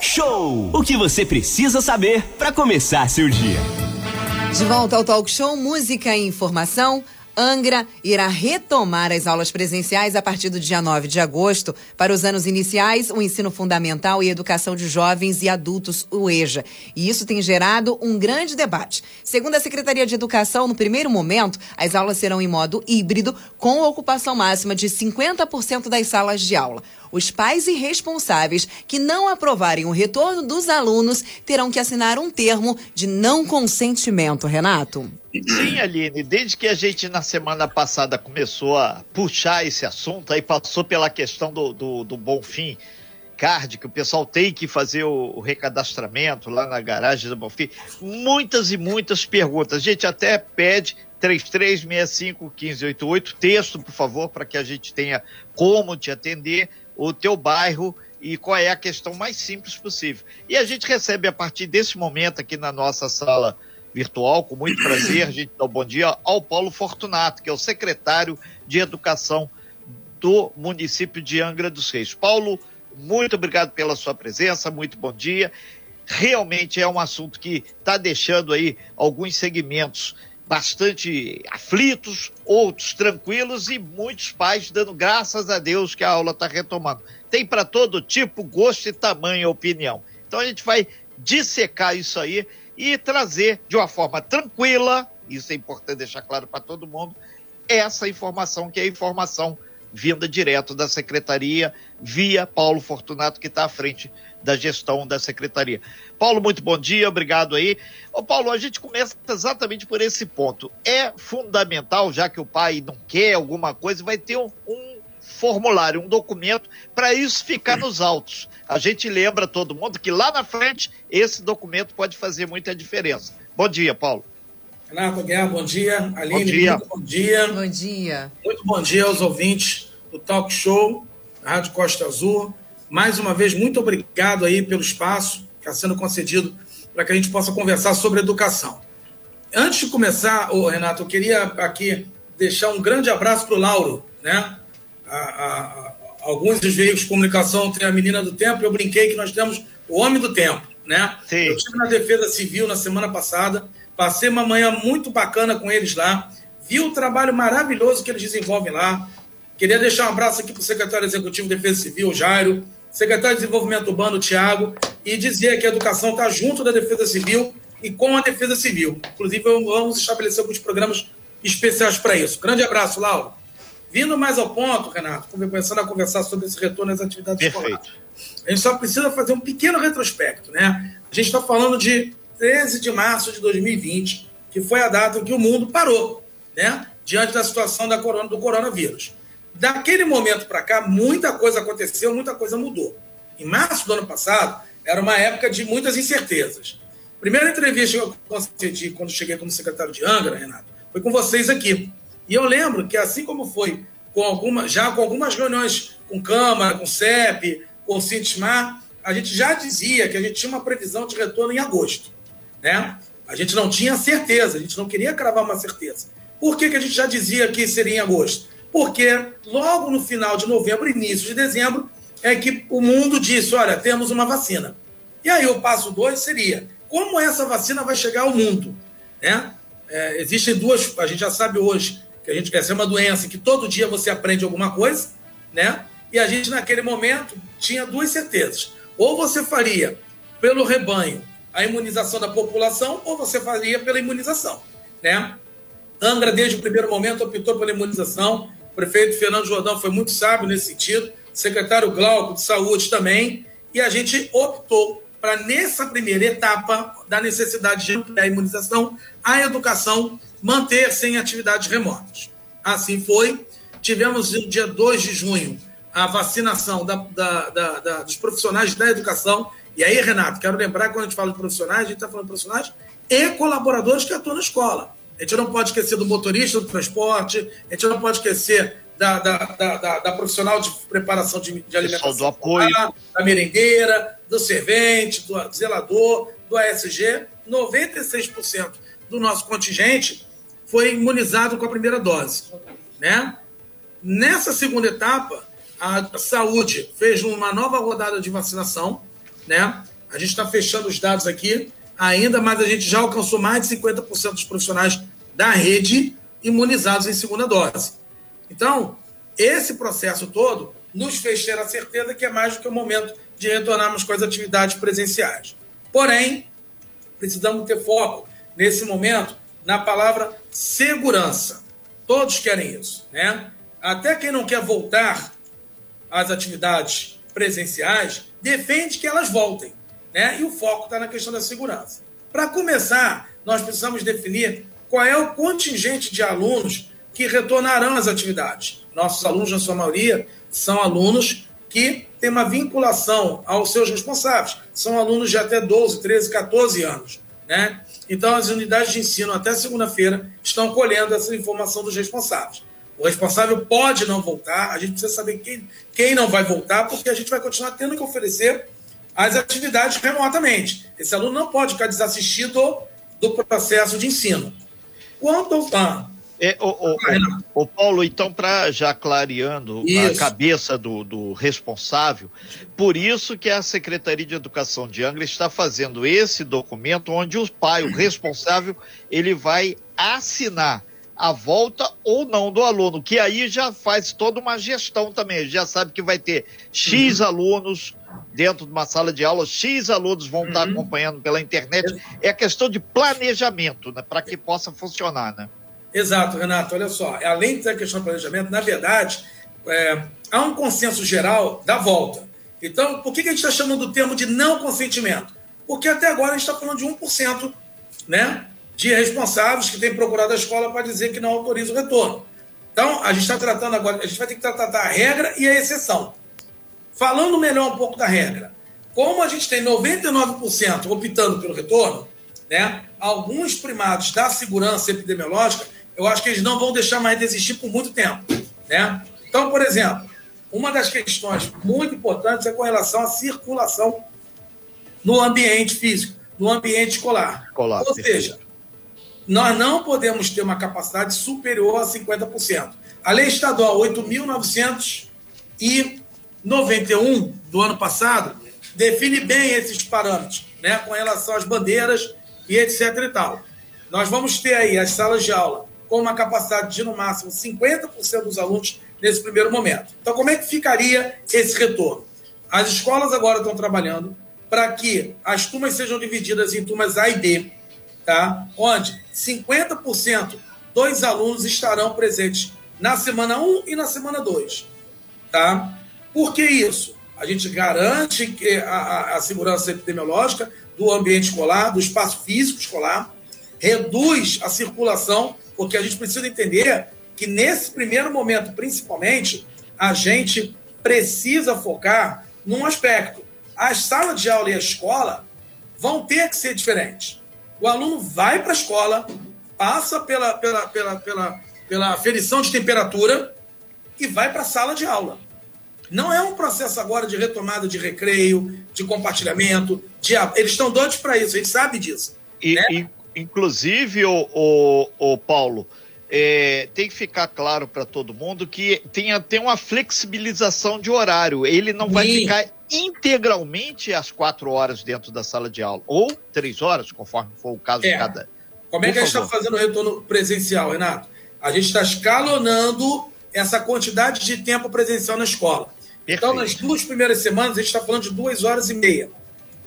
Show. O que você precisa saber para começar seu dia. De volta ao Talk Show Música e Informação. Angra irá retomar as aulas presenciais a partir do dia 9 de agosto para os anos iniciais, o ensino fundamental e educação de jovens e adultos, o EJA. E isso tem gerado um grande debate. Segundo a Secretaria de Educação, no primeiro momento, as aulas serão em modo híbrido, com ocupação máxima de 50% das salas de aula. Os pais e responsáveis que não aprovarem o retorno dos alunos terão que assinar um termo de não consentimento, Renato. Sim, Aline, desde que a gente na semana passada começou a puxar esse assunto, aí passou pela questão do, do, do Bonfim Card, que o pessoal tem que fazer o, o recadastramento lá na garagem do Bonfim. Muitas e muitas perguntas. A gente até pede 3365-1588, texto, por favor, para que a gente tenha como te atender, o teu bairro e qual é a questão mais simples possível. E a gente recebe a partir desse momento aqui na nossa sala virtual, com muito prazer, a gente dá um bom dia ao Paulo Fortunato, que é o secretário de Educação do município de Angra dos Reis. Paulo, muito obrigado pela sua presença, muito bom dia. Realmente é um assunto que está deixando aí alguns segmentos bastante aflitos, outros tranquilos e muitos pais dando graças a Deus que a aula está retomando. Tem para todo tipo, gosto e tamanho, opinião. Então a gente vai dissecar isso aí e trazer de uma forma tranquila, isso é importante deixar claro para todo mundo, essa informação que é a informação vinda direto da secretaria, via Paulo Fortunato, que está à frente da gestão da secretaria. Paulo, muito bom dia, obrigado aí. Ô Paulo, a gente começa exatamente por esse ponto. É fundamental, já que o pai não quer alguma coisa, vai ter um, um formulário, um documento para isso ficar nos autos. A gente lembra todo mundo que lá na frente esse documento pode fazer muita diferença. Bom dia, Paulo. Renato Guerra, bom dia. Aline, bom dia. muito bom dia. Bom dia. Muito bom dia aos ouvintes do Talk Show, da Rádio Costa Azul. Mais uma vez, muito obrigado aí pelo espaço que está sendo concedido para que a gente possa conversar sobre educação. Antes de começar, oh, Renato, eu queria aqui deixar um grande abraço para o Lauro, né? a, a, alguns dos veículos de comunicação têm a menina do tempo, eu brinquei que nós temos o homem do tempo, né? Sim. Eu estive na Defesa Civil na semana passada, passei uma manhã muito bacana com eles lá, vi o trabalho maravilhoso que eles desenvolvem lá. Queria deixar um abraço aqui para o secretário executivo de Defesa Civil, Jairo, secretário de Desenvolvimento Urbano, Tiago, e dizer que a educação está junto da Defesa Civil e com a Defesa Civil. Inclusive, vamos estabelecer alguns programas especiais para isso. Grande abraço, Lauro. Vindo mais ao ponto, Renato, começando a conversar sobre esse retorno às atividades Perfeito. escolares. A gente só precisa fazer um pequeno retrospecto, né? A gente está falando de 13 de março de 2020, que foi a data em que o mundo parou, né? Diante da situação da corona, do coronavírus. Daquele momento para cá, muita coisa aconteceu, muita coisa mudou. Em março do ano passado, era uma época de muitas incertezas. Primeira entrevista que eu concedi quando cheguei como secretário de Angra, Renato, foi com vocês aqui. E eu lembro que, assim como foi com alguma, já com algumas reuniões com Câmara, com CEP, com o Cintismar, a gente já dizia que a gente tinha uma previsão de retorno em agosto. Né? A gente não tinha certeza, a gente não queria cravar uma certeza. Por que, que a gente já dizia que seria em agosto? Porque logo no final de novembro, início de dezembro, é que o mundo disse: olha, temos uma vacina. E aí o passo dois seria: como essa vacina vai chegar ao mundo? Né? É, existem duas, a gente já sabe hoje, que a gente quer ser uma doença que todo dia você aprende alguma coisa, né? E a gente, naquele momento, tinha duas certezas. Ou você faria pelo rebanho a imunização da população, ou você faria pela imunização, né? Angra, desde o primeiro momento, optou pela imunização. O prefeito Fernando Jordão foi muito sábio nesse sentido, secretário Glauco de Saúde também, e a gente optou para, nessa primeira etapa da necessidade de ampliar a imunização, a educação manter-se em atividades remotas. Assim foi. Tivemos no dia 2 de junho a vacinação da, da, da, dos profissionais da educação. E aí, Renato, quero lembrar que quando a gente fala de profissionais, a gente está falando de profissionais e colaboradores que atuam na escola. A gente não pode esquecer do motorista do transporte, a gente não pode esquecer da, da, da, da profissional de preparação de, de alimentação, do apoio. da merendeira, do servente, do zelador, do ASG. 96% do nosso contingente foi imunizado com a primeira dose. Né? Nessa segunda etapa, a saúde fez uma nova rodada de vacinação né? A gente está fechando os dados aqui ainda, mas a gente já alcançou mais de 50% dos profissionais da rede imunizados em segunda dose. Então, esse processo todo nos fez ter a certeza que é mais do que o momento de retornarmos com as atividades presenciais. Porém, precisamos ter foco nesse momento na palavra segurança. Todos querem isso, né? Até quem não quer voltar às atividades presenciais defende que elas voltem, né? E o foco está na questão da segurança. Para começar, nós precisamos definir qual é o contingente de alunos que retornarão às atividades. Nossos alunos, na sua maioria, são alunos que têm uma vinculação aos seus responsáveis. São alunos de até 12, 13, 14 anos. Né? Então, as unidades de ensino, até segunda-feira, estão colhendo essa informação dos responsáveis. O responsável pode não voltar, a gente precisa saber quem, quem não vai voltar, porque a gente vai continuar tendo que oferecer as atividades remotamente. Esse aluno não pode ficar desassistido do processo de ensino. Quanto. Ah, é, o, o, o, o, Paulo, então, para já clareando isso. a cabeça do, do, responsável, por isso que a Secretaria de Educação de Angra está fazendo esse documento onde o pai, o responsável, ele vai assinar a volta ou não do aluno, que aí já faz toda uma gestão também, já sabe que vai ter X uhum. alunos dentro de uma sala de aula, X alunos vão uhum. estar acompanhando pela internet, é questão de planejamento, né, para que possa funcionar, né? Exato, Renato. Olha só, além da questão do planejamento, na verdade, é, há um consenso geral da volta. Então, por que, que a gente está chamando o termo de não consentimento? Porque até agora a gente está falando de 1% né, de responsáveis que têm procurado a escola para dizer que não autoriza o retorno. Então, a gente está tratando agora, a gente vai ter que tratar da regra e a exceção. Falando melhor um pouco da regra, como a gente tem 99% optando pelo retorno, né, alguns primados da segurança epidemiológica eu acho que eles não vão deixar mais de existir por muito tempo. Né? Então, por exemplo, uma das questões muito importantes é com relação à circulação no ambiente físico, no ambiente escolar. escolar Ou seja, nós não podemos ter uma capacidade superior a 50%. A lei estadual 8.991 do ano passado define bem esses parâmetros, né, com relação às bandeiras e etc e tal. Nós vamos ter aí as salas de aula com uma capacidade de, no máximo, 50% dos alunos nesse primeiro momento. Então, como é que ficaria esse retorno? As escolas agora estão trabalhando para que as turmas sejam divididas em turmas A e B, tá? onde 50% dos alunos estarão presentes na semana 1 e na semana 2. Tá? Por que isso? A gente garante que a, a segurança epidemiológica do ambiente escolar, do espaço físico escolar, reduz a circulação porque a gente precisa entender que nesse primeiro momento, principalmente, a gente precisa focar num aspecto. As salas de aula e a escola vão ter que ser diferentes. O aluno vai para a escola, passa pela, pela, pela, pela, pela aferição de temperatura e vai para a sala de aula. Não é um processo agora de retomada de recreio, de compartilhamento. De... Eles estão doidos para isso, a gente sabe disso. E, né? e Inclusive, o, o, o Paulo, é, tem que ficar claro para todo mundo que tem, tem uma flexibilização de horário. Ele não Sim. vai ficar integralmente às quatro horas dentro da sala de aula, ou três horas, conforme for o caso é. de cada. Como é que a gente está fazendo o retorno presencial, Renato? A gente está escalonando essa quantidade de tempo presencial na escola. Perfeito. Então, nas duas primeiras semanas, a gente está falando de duas horas e meia.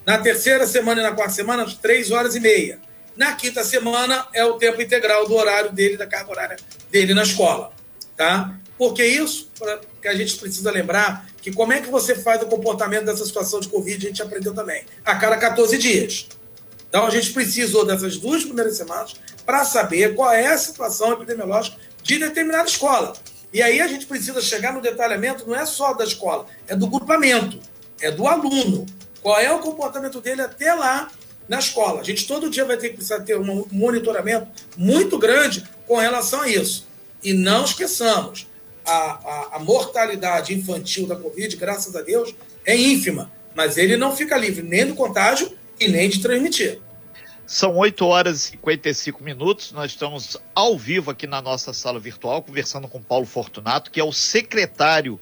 Na terceira semana e na quarta semana, três horas e meia. Na quinta semana é o tempo integral do horário dele, da carga horária dele na escola. Tá? Por que isso? Porque a gente precisa lembrar que como é que você faz o comportamento dessa situação de Covid, a gente aprendeu também, a cada 14 dias. Então a gente precisou dessas duas primeiras semanas para saber qual é a situação epidemiológica de determinada escola. E aí a gente precisa chegar no detalhamento, não é só da escola, é do grupamento, é do aluno. Qual é o comportamento dele até lá na escola. A gente todo dia vai ter que precisar ter um monitoramento muito grande com relação a isso. E não esqueçamos, a, a, a mortalidade infantil da Covid, graças a Deus, é ínfima. Mas ele não fica livre nem do contágio e nem de transmitir. São 8 horas e 55 minutos. Nós estamos ao vivo aqui na nossa sala virtual, conversando com Paulo Fortunato, que é o secretário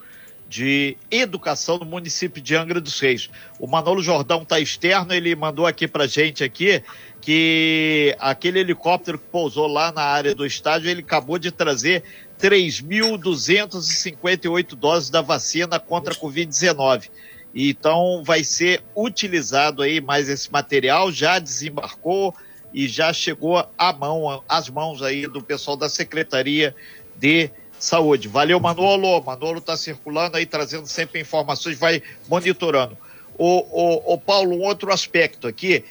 de educação no município de Angra dos Reis. O Manolo Jordão está externo, ele mandou aqui para gente aqui que aquele helicóptero que pousou lá na área do estádio, ele acabou de trazer 3.258 doses da vacina contra a Covid-19. Então vai ser utilizado aí mais esse material, já desembarcou e já chegou à mão, às mãos aí do pessoal da Secretaria de Saúde. Valeu, Manolo. Manolo está circulando aí, trazendo sempre informações, vai monitorando. O, o, Paulo, um outro aspecto aqui,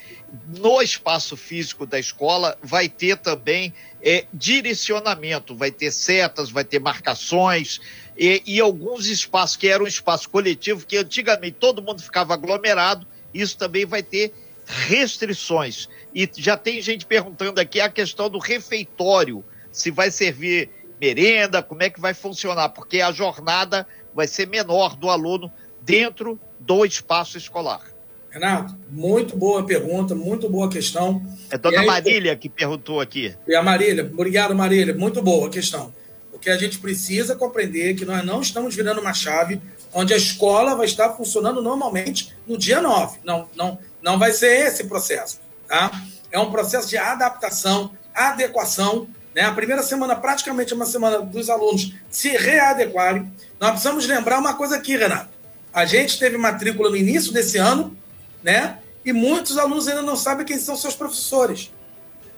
no espaço físico da escola vai ter também é, direcionamento, vai ter setas, vai ter marcações e, e alguns espaços que eram um espaço coletivo, que antigamente todo mundo ficava aglomerado, isso também vai ter restrições. E já tem gente perguntando aqui a questão do refeitório, se vai servir merenda, como é que vai funcionar, porque a jornada vai ser menor do aluno dentro do espaço escolar. Renato, muito boa pergunta, muito boa questão. É dona aí, Marília que perguntou aqui. É a Marília, obrigado Marília, muito boa a questão. Porque a gente precisa compreender que nós não estamos virando uma chave onde a escola vai estar funcionando normalmente no dia 9. Não, não, não vai ser esse processo. Tá? É um processo de adaptação, adequação. Né? A primeira semana, praticamente, é uma semana dos alunos se readequarem. Nós precisamos lembrar uma coisa aqui, Renato. A gente teve matrícula no início desse ano, né? E muitos alunos ainda não sabem quem são seus professores.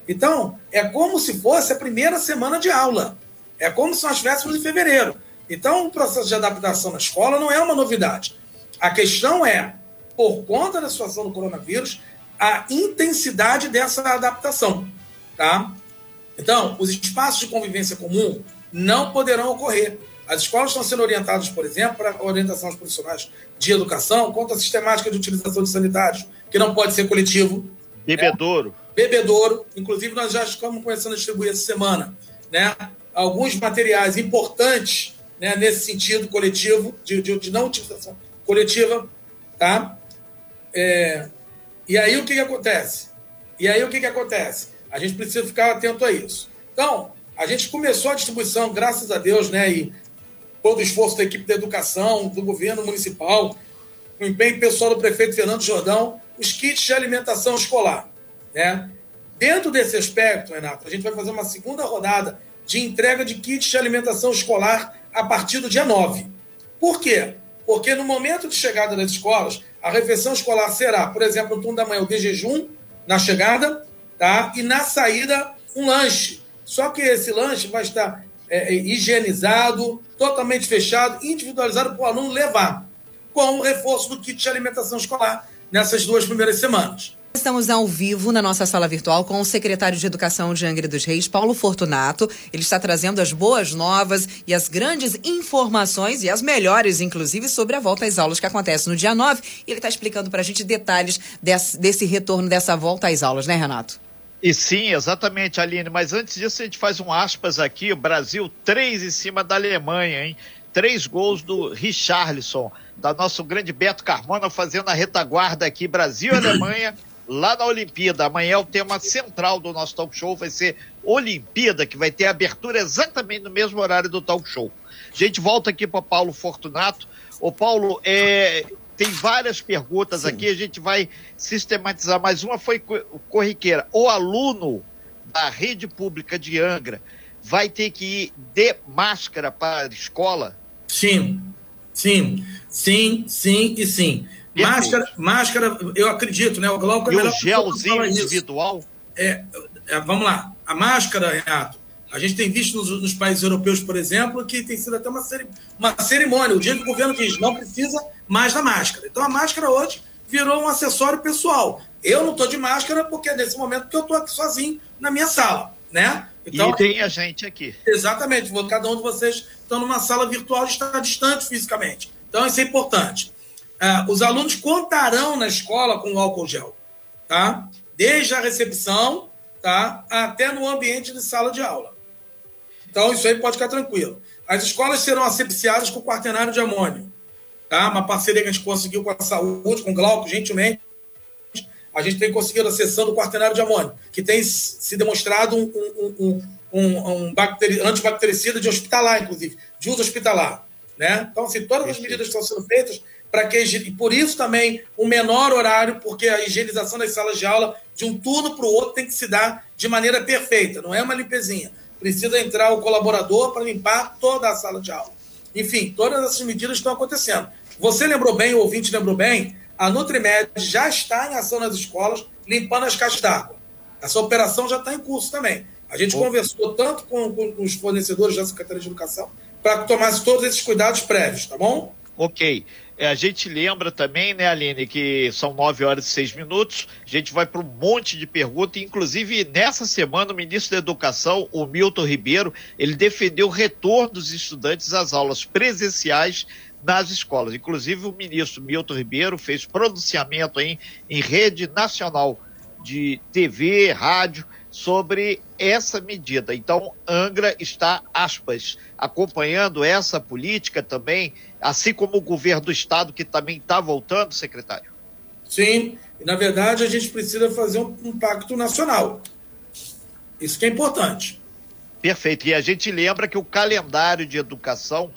Então, é como se fosse a primeira semana de aula. É como se nós estivéssemos em fevereiro. Então, o processo de adaptação na escola não é uma novidade. A questão é, por conta da situação do coronavírus, a intensidade dessa adaptação. Tá? Então, os espaços de convivência comum não poderão ocorrer. As escolas estão sendo orientadas, por exemplo, para a orientação aos profissionais de educação quanto à sistemática de utilização de sanitários, que não pode ser coletivo. Bebedouro. É, bebedouro. Inclusive, nós já estamos começando a distribuir essa semana né, alguns materiais importantes né, nesse sentido coletivo, de, de, de não utilização coletiva. Tá? É, e aí o que, que acontece? E aí o que, que acontece? A gente precisa ficar atento a isso. Então, a gente começou a distribuição, graças a Deus, né? E todo o esforço da equipe da educação, do governo municipal, o empenho pessoal do prefeito Fernando Jordão, os kits de alimentação escolar. Né? Dentro desse aspecto, Renato, a gente vai fazer uma segunda rodada de entrega de kits de alimentação escolar a partir do dia 9. Por quê? Porque no momento de chegada das escolas, a refeição escolar será, por exemplo, no turno da manhã, o de jejum, na chegada, tá? e na saída, um lanche. Só que esse lanche vai estar é, é, higienizado, totalmente fechado, individualizado para o aluno levar, com o reforço do kit de alimentação escolar nessas duas primeiras semanas. Estamos ao vivo na nossa sala virtual com o secretário de Educação de Angra dos Reis, Paulo Fortunato. Ele está trazendo as boas novas e as grandes informações e as melhores, inclusive, sobre a volta às aulas que acontece no dia 9. E ele está explicando para a gente detalhes desse, desse retorno, dessa volta às aulas, né, Renato? E sim, exatamente, Aline. Mas antes disso, a gente faz um aspas aqui. O Brasil, três em cima da Alemanha, hein? Três gols do Richarlison, da nosso grande Beto Carmona, fazendo a retaguarda aqui. Brasil e Alemanha, lá na Olimpíada. Amanhã é o tema central do nosso talk show vai ser Olimpíada, que vai ter abertura exatamente no mesmo horário do talk show. A gente volta aqui para Paulo Fortunato. Ô, Paulo, é, tem várias perguntas Sim. aqui, a gente vai sistematizar. Mais uma foi corriqueira. O aluno da rede pública de Angra vai ter que ir de máscara para a escola? Sim, sim, sim, sim e sim. Máscara, máscara, eu acredito, né? O Glauco é e o gelzinho individual? É, é, vamos lá. A máscara, Renato, a gente tem visto nos, nos, países europeus, por exemplo, que tem sido até uma, uma cerimônia. O dia que o governo diz não precisa mais da máscara. Então a máscara hoje virou um acessório pessoal. Eu não estou de máscara porque é nesse momento que eu estou aqui sozinho na minha sala, né? Então, e tem a gente aqui. Exatamente. Cada um de vocês estão numa sala virtual e está distante fisicamente. Então isso é importante. Uh, os alunos contarão na escola com o álcool gel, tá? Desde a recepção, tá? Até no ambiente de sala de aula. Então, isso aí pode ficar tranquilo. As escolas serão asepsiadas com quaternário de amônio. Tá? Uma parceria que a gente conseguiu com a saúde, com o Glauco, gentilmente. A gente tem conseguido a sessão do quaternário de amônio, que tem se demonstrado um, um, um, um, um antibactericida de hospitalar, inclusive, de uso hospitalar. Né? Então, assim, todas as medidas estão sendo feitas para que. E por isso também o menor horário, porque a higienização das salas de aula, de um turno para o outro, tem que se dar de maneira perfeita, não é uma limpezinha. Precisa entrar o colaborador para limpar toda a sala de aula. Enfim, todas essas medidas estão acontecendo. Você lembrou bem, o ouvinte lembrou bem, a Nutrimed já está em ação nas escolas, limpando as caixas d'água. Essa operação já está em curso também. A gente conversou tanto com, com, os fornecedores da Secretaria de Educação para que tomasse todos esses cuidados prévios, tá bom? Ok. É, a gente lembra também, né, Aline, que são nove horas e seis minutos. A gente vai para um monte de perguntas. Inclusive, nessa semana, o ministro da Educação, o Milton Ribeiro, ele defendeu o retorno dos estudantes às aulas presenciais nas escolas. Inclusive, o ministro Milton Ribeiro fez pronunciamento em, em rede nacional de TV, rádio, sobre essa medida. Então, Angra está, aspas, acompanhando essa política também, assim como o governo do estado, que também está voltando, secretário? Sim, na verdade a gente precisa fazer um, um pacto nacional. Isso que é importante. Perfeito. E a gente lembra que o calendário de educação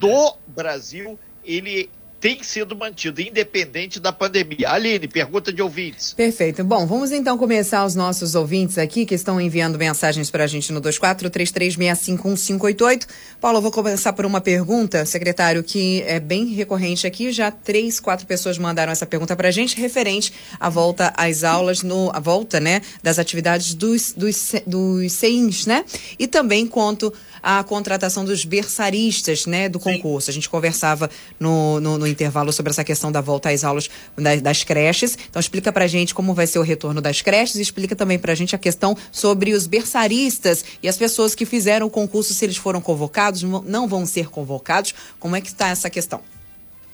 do Brasil, ele tem sido mantido, independente da pandemia. Aline, pergunta de ouvintes. Perfeito. Bom, vamos então começar os nossos ouvintes aqui que estão enviando mensagens para a gente no 2433651588. Paulo, eu vou começar por uma pergunta, secretário, que é bem recorrente aqui. Já três, quatro pessoas mandaram essa pergunta para a gente, referente à volta às aulas, no, a volta, né, das atividades dos, dos, dos CEINs, né? E também quanto à contratação dos berçaristas, né, do concurso. Sim. A gente conversava no, no, no intervalo sobre essa questão da volta às aulas das, das creches. Então explica pra gente como vai ser o retorno das creches e explica também pra gente a questão sobre os berçaristas e as pessoas que fizeram o concurso, se eles foram convocados, não vão ser convocados. Como é que está essa questão?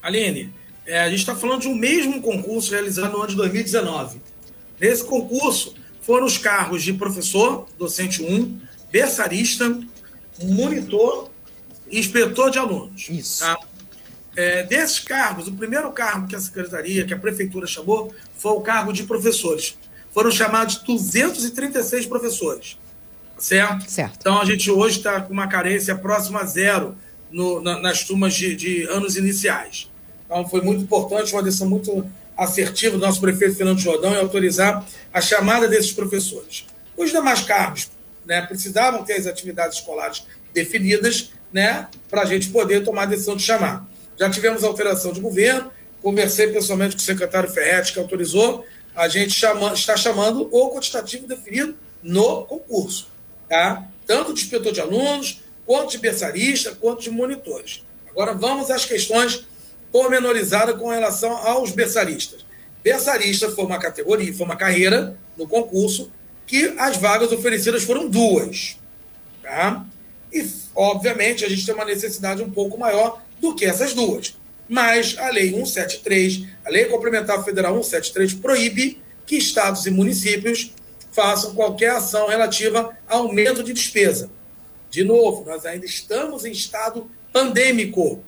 Aline, é, a gente está falando de um mesmo concurso realizado no ano de 2019. Nesse concurso foram os cargos de professor, docente 1, berçarista, monitor e inspetor de alunos. Isso. Tá? É, desses cargos, o primeiro cargo que a secretaria, que a prefeitura chamou, foi o cargo de professores. Foram chamados 236 professores. Certo? Certo. Então a gente hoje está com uma carência próxima a zero no, na, nas turmas de, de, anos iniciais. Então foi muito importante, uma decisão muito assertiva do nosso prefeito Fernando Jordão em autorizar a chamada desses professores. Os demais cargos né, precisavam ter as atividades escolares definidas né, para a gente poder tomar a decisão de chamar. Já tivemos alteração de governo, conversei pessoalmente com o secretário Ferretti, que autorizou, a gente chama, está chamando o quantitativo definido no concurso, tá? tanto de inspetor de alunos, quanto de berçarista, quanto de monitores. Agora vamos às questões pormenorizadas com relação aos berçaristas. Berçarista foi uma categoria, foi uma carreira no concurso que as vagas oferecidas foram duas. Tá? E, obviamente, a gente tem uma necessidade um pouco maior do que essas duas. Mas a Lei 173, a Lei Complementar Federal 173, proíbe que estados e municípios façam qualquer ação relativa a aumento de despesa. De novo, nós ainda estamos em estado pandêmico.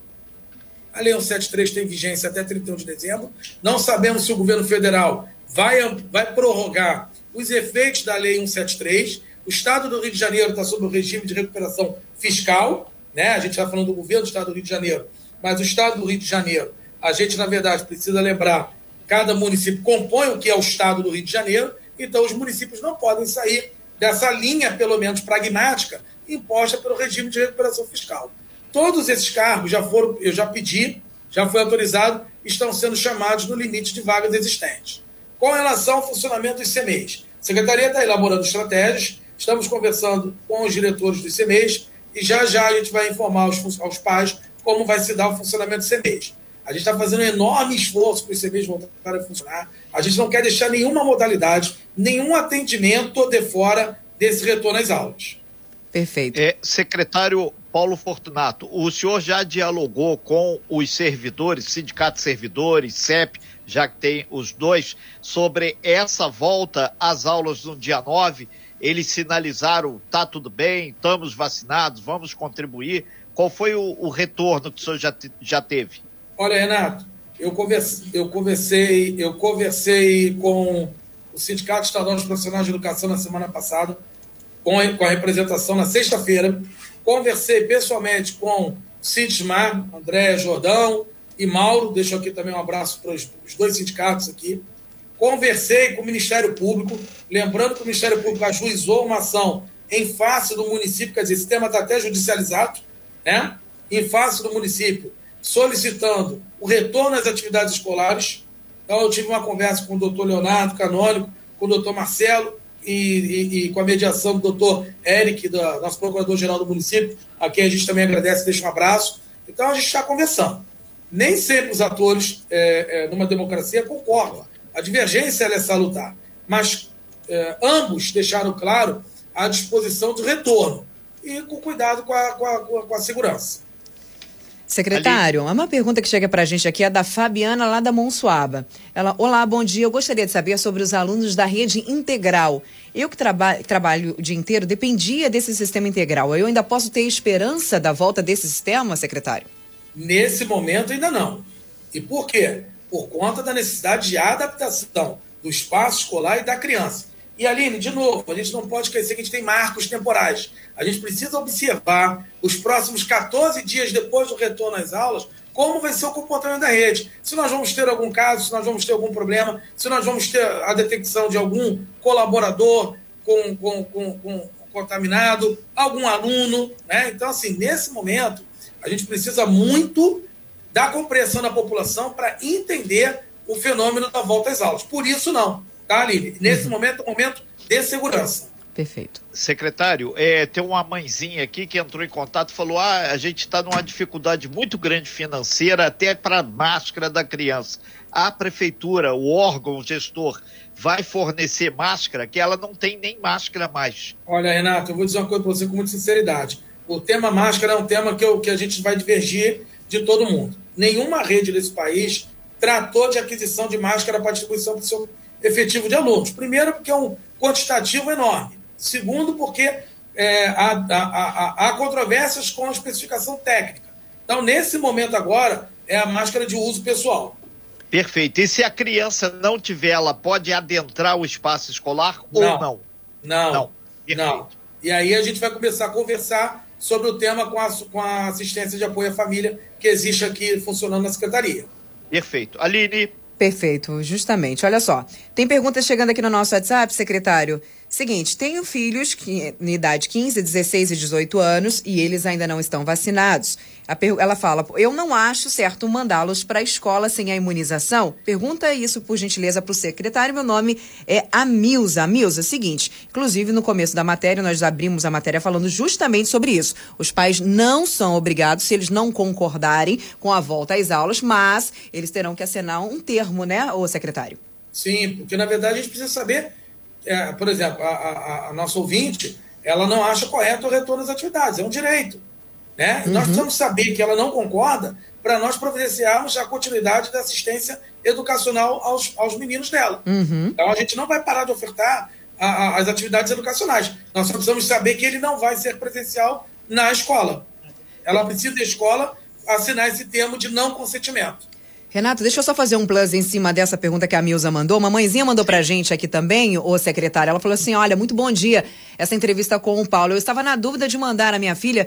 A Lei 173 tem vigência até 31 de dezembro. Não sabemos se o governo federal vai, vai prorrogar os efeitos da Lei 173. O Estado do Rio de Janeiro está sob o regime de recuperação fiscal, né? A gente está falando do governo do Estado do Rio de Janeiro, mas o Estado do Rio de Janeiro, a gente, na verdade, precisa lembrar, cada município compõe o que é o Estado do Rio de Janeiro, então os municípios não podem sair dessa linha, pelo menos pragmática, imposta pelo regime de recuperação fiscal. Todos esses cargos já foram, eu já pedi, já foi autorizado, estão sendo chamados no limite de vagas existentes. Com relação ao funcionamento dos CMEs, a Secretaria está elaborando estratégias, estamos conversando com os diretores dos CMEs e já já a gente vai informar aos, aos pais como vai se dar o funcionamento do CMEs. A gente está fazendo um enorme esforço para os CMEs voltarem a funcionar. A gente não quer deixar nenhuma modalidade, nenhum atendimento de fora desse retorno às aulas. Perfeito. É, secretário Paulo Fortunato, o senhor já dialogou com os servidores, sindicato de servidores, CEP, já que tem os dois, sobre essa volta às aulas no dia 9? Eles sinalizaram, tá tudo bem, estamos vacinados, vamos contribuir. Qual foi o, o retorno que o senhor já, já teve? Olha, Renato, eu conversei, eu conversei, eu conversei com o Sindicato Estadual dos Profissionais de Educação na semana passada, com a, com a representação na sexta-feira. Conversei pessoalmente com o Cintismar, André Jordão e Mauro. Deixo aqui também um abraço para os dois sindicatos aqui. Conversei com o Ministério Público, lembrando que o Ministério Público ajuizou uma ação em face do município, quer dizer, esse tema está até judicializado, né? em face do município, solicitando o retorno às atividades escolares. Então, eu tive uma conversa com o doutor Leonardo Canônico, com o doutor Marcelo e, e, e, com a mediação do doutor Eric, do nosso procurador-geral do município, a quem a gente também agradece deixa um abraço. Então, a gente está conversando. Nem sempre os atores, é, é, numa democracia, concordam. A divergência é salutar, mas é, ambos deixaram claro a disposição de retorno e com cuidado com a, com a, com a segurança. Secretário, Ali... uma pergunta que chega para a gente aqui é da Fabiana, lá da Monsuaba. Ela, olá, bom dia. Eu gostaria de saber sobre os alunos da rede integral. Eu que traba trabalho o dia inteiro dependia desse sistema integral. Eu ainda posso ter esperança da volta desse sistema, secretário? Nesse momento, ainda não. E por quê? Por conta da necessidade de adaptação do espaço escolar e da criança. E Aline, de novo, a gente não pode esquecer que a gente tem marcos temporais. A gente precisa observar os próximos 14 dias depois do retorno às aulas, como vai ser o comportamento da rede. Se nós vamos ter algum caso, se nós vamos ter algum problema, se nós vamos ter a detecção de algum colaborador com, com, com, com contaminado, algum aluno. Né? Então, assim, nesse momento, a gente precisa muito da compreensão da população para entender o fenômeno da volta às aulas. Por isso, não tá, Aline? Nesse uhum. momento é um momento de segurança. Perfeito. Secretário, é, tem uma mãezinha aqui que entrou em contato e falou: ah, a gente está numa dificuldade muito grande financeira, até para máscara da criança. A prefeitura, o órgão o gestor, vai fornecer máscara, que ela não tem nem máscara mais. Olha, Renato, eu vou dizer uma coisa para você com muita sinceridade. O tema máscara é um tema que, eu, que a gente vai divergir de todo mundo. Nenhuma rede desse país tratou de aquisição de máscara para distribuição para o seu efetivo de alunos. Primeiro, porque é um quantitativo enorme. Segundo, porque é, há, há, há, há controvérsias com a especificação técnica. Então, nesse momento agora, é a máscara de uso pessoal. Perfeito. E se a criança não tiver, ela pode adentrar o espaço escolar não. ou não? Não. Não. não. E aí a gente vai começar a conversar sobre o tema com a, com a assistência de apoio à família que existe aqui funcionando na secretaria. Perfeito. Aline. Perfeito, justamente. Olha só, tem perguntas chegando aqui no nosso WhatsApp, secretário. Seguinte, tenho filhos que, em idade 15, 16 e 18 anos e eles ainda não estão vacinados. ela fala: Eu não acho certo mandá-los para a escola sem a imunização. Pergunta isso, por gentileza, para o secretário. Meu nome é Amilza. Amilza, seguinte: inclusive no começo da matéria, nós abrimos a matéria falando justamente sobre isso. Os pais não são obrigados, se eles não concordarem com a volta às aulas, mas eles terão que assinar um termo, né, ô secretário? Sim, porque na verdade a gente precisa saber é, por exemplo, a, a, a, nossa ouvinte, ela não acha correto o retorno às atividades, é um direito. Né? Uhum. Nós precisamos saber que ela não concorda para nós providenciarmos a continuidade da assistência educacional aos, aos meninos dela. Uhum. Então, a gente não vai parar de ofertar a, as atividades educacionais. Nós só precisamos saber que ele não vai ser presencial na escola. Ela precisa da escola assinar esse termo de não consentimento. Renato, deixa eu só fazer um plus em cima dessa pergunta que a Milza mandou. Uma mãezinha mandou pra gente aqui também, ô secretária. Ela falou assim: olha, muito bom dia essa entrevista com o Paulo. Eu estava na dúvida de mandar a minha filha,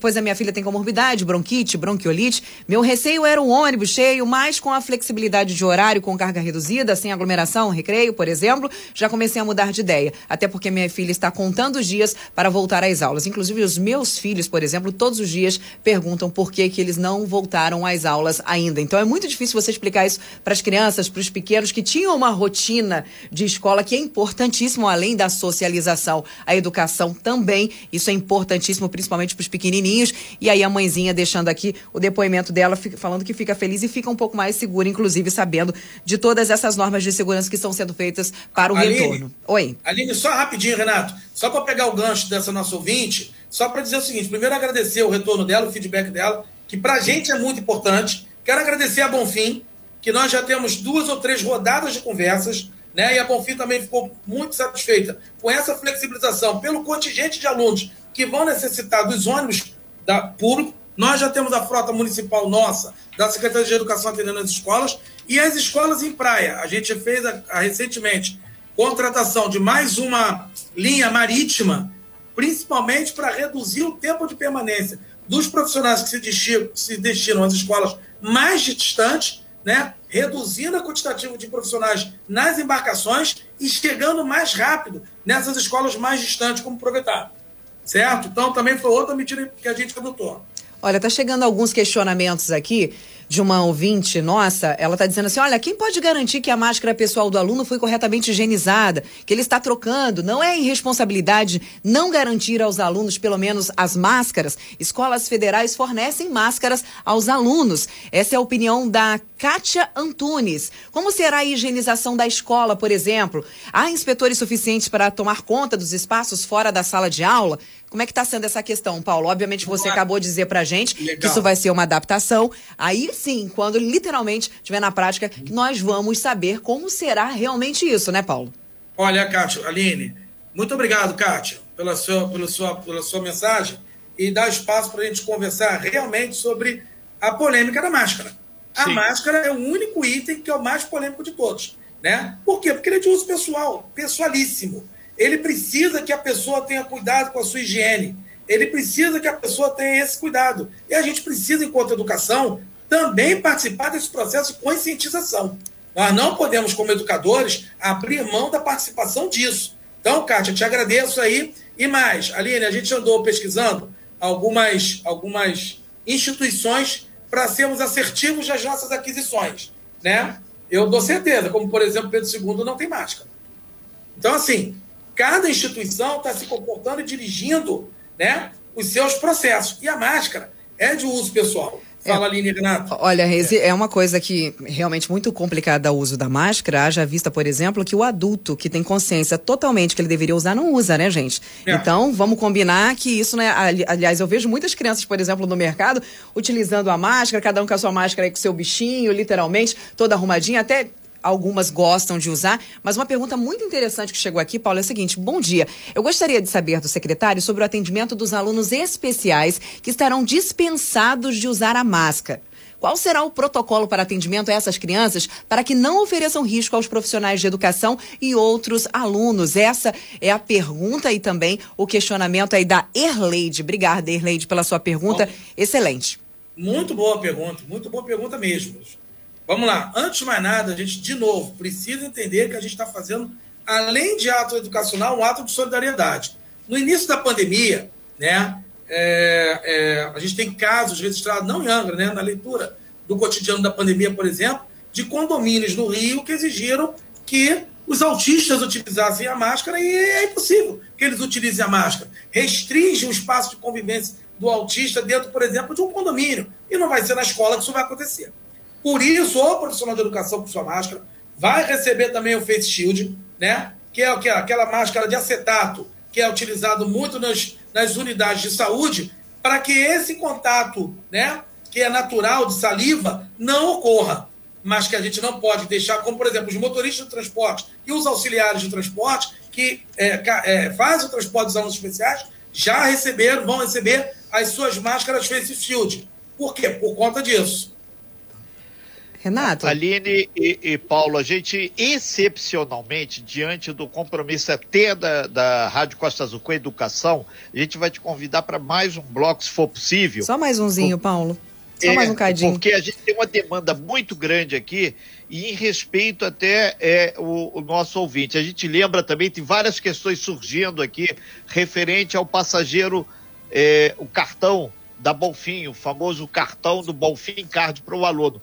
pois a minha filha tem comorbidade, bronquite, bronquiolite. Meu receio era um ônibus cheio, mas com a flexibilidade de horário, com carga reduzida, sem aglomeração, recreio, por exemplo, já comecei a mudar de ideia. Até porque minha filha está contando os dias para voltar às aulas. Inclusive, os meus filhos, por exemplo, todos os dias perguntam por que, que eles não voltaram às aulas ainda. Então é muito difícil você explicar isso para as crianças, para os pequenos que tinham uma rotina de escola que é importantíssimo, além da socialização a educação também. Isso é importantíssimo, principalmente para os pequenininhos. E aí a mãezinha deixando aqui o depoimento dela, falando que fica feliz e fica um pouco mais segura, inclusive sabendo de todas essas normas de segurança que estão sendo feitas para o Aline, retorno. Oi. Aline, só rapidinho, Renato. Só para pegar o gancho dessa nossa ouvinte, só para dizer o seguinte: primeiro, agradecer o retorno dela, o feedback dela, que para a gente é muito importante. Quero agradecer a Bonfim, que nós já temos duas ou três rodadas de conversas né? E a Bonfim também ficou muito satisfeita com essa flexibilização pelo contingente de alunos que vão necessitar dos ônibus da público. Nós já temos a frota municipal nossa, da Secretaria de Educação atendendo as escolas, e as escolas em praia. A gente fez a, a, recentemente contratação de mais uma linha marítima, principalmente para reduzir o tempo de permanência. dos profissionais que se destinam, se destinam às escolas mais distantes, né, reduzindo a quantitativa de profissionais nas embarcações e chegando mais rápido nessas escolas mais distantes, como aproveitar. Certo? Então, também foi outra medida que a gente adotou. Olha, tá chegando alguns questionamentos aqui de uma ouvinte nossa, ela está dizendo assim: olha, quem pode garantir que a máscara pessoal do aluno foi corretamente higienizada, que ele está trocando? Não é irresponsabilidade não garantir aos alunos pelo menos as máscaras? Escolas federais fornecem máscaras aos alunos. Essa é a opinião da Kátia Antunes. Como será a higienização da escola, por exemplo? Há inspetores suficientes para tomar conta dos espaços fora da sala de aula? Como é que está sendo essa questão, Paulo? Obviamente você acabou de dizer para gente Legal. que isso vai ser uma adaptação. Aí sim, quando literalmente estiver na prática, nós vamos saber como será realmente isso, né, Paulo? Olha, Kátia, Aline, muito obrigado, Kátia, pela sua, pela sua, pela sua mensagem e dar espaço para a gente conversar realmente sobre a polêmica da máscara. A sim. máscara é o único item que é o mais polêmico de todos. Né? Por quê? Porque ele é de uso pessoal, pessoalíssimo. Ele precisa que a pessoa tenha cuidado com a sua higiene. Ele precisa que a pessoa tenha esse cuidado. E a gente precisa, enquanto educação, também participar desse processo de conscientização. Nós não podemos, como educadores, abrir mão da participação disso. Então, Kátia, te agradeço aí. E mais, Aline, a gente andou pesquisando algumas, algumas instituições para sermos assertivos nas nossas aquisições. Né? Eu dou certeza, como por exemplo, Pedro II não tem máscara. Então, assim, Cada instituição está se comportando e dirigindo né, os seus processos. E a máscara é de uso pessoal. Fala, é, Aline Renato. Olha, Rezi, é. é uma coisa que realmente muito complicada o uso da máscara. Haja vista, por exemplo, que o adulto que tem consciência totalmente que ele deveria usar, não usa, né, gente? É. Então, vamos combinar que isso, né? Aliás, eu vejo muitas crianças, por exemplo, no mercado, utilizando a máscara, cada um com a sua máscara aí com o seu bichinho, literalmente, toda arrumadinha, até algumas gostam de usar. Mas uma pergunta muito interessante que chegou aqui, Paulo, é a seguinte: bom dia. Eu gostaria de saber do secretário sobre o atendimento dos alunos especiais que estarão dispensados de usar a máscara. Qual será o protocolo para atendimento a essas crianças para que não ofereçam risco aos profissionais de educação e outros alunos? Essa é a pergunta e também o questionamento aí da Erleide. Obrigada, Erleide, pela sua pergunta. Bom, Excelente. Muito boa pergunta, muito boa pergunta mesmo. Vamos lá. Antes de mais nada, a gente, de novo, precisa entender que a gente está fazendo, além de ato educacional, um ato de solidariedade. No início da pandemia, né, é, é, a gente tem casos registrados, não em Angra, né, na leitura do cotidiano da pandemia, por exemplo, de condomínios no Rio que exigiram que os autistas utilizassem a máscara e é impossível que eles utilizem a máscara. Restringe o espaço de convivência do autista dentro, por exemplo, de um condomínio. E não vai ser na escola que isso vai acontecer. Por isso, o profissional de educação com sua máscara vai receber também o face shield, né? Que é, que é aquela máscara de acetato que é utilizado muito nas, nas unidades de saúde, para que esse contato, né, que é natural de saliva, não ocorra. Mas que a gente não pode deixar, como por exemplo, os motoristas de transporte e os auxiliares de transporte, que é, é, fazem o transporte dos alunos especiais, já receberam, vão receber as suas máscaras Face Shield. Por quê? Por conta disso. Renato. Aline e, e, Paulo, a gente excepcionalmente, diante do compromisso até da, da Rádio Costa Azul com a educação, a gente vai te convidar para mais um bloco, se for possível. Só mais umzinho. Paulo. Só é, mais um cadinho. Porque a gente tem uma demanda muito grande aqui e em respeito até é, o, o, nosso ouvinte. A gente lembra também, tem várias questões surgindo aqui referente ao passageiro, é, o cartão da Bonfim, o famoso cartão do Bonfim Card para o aluno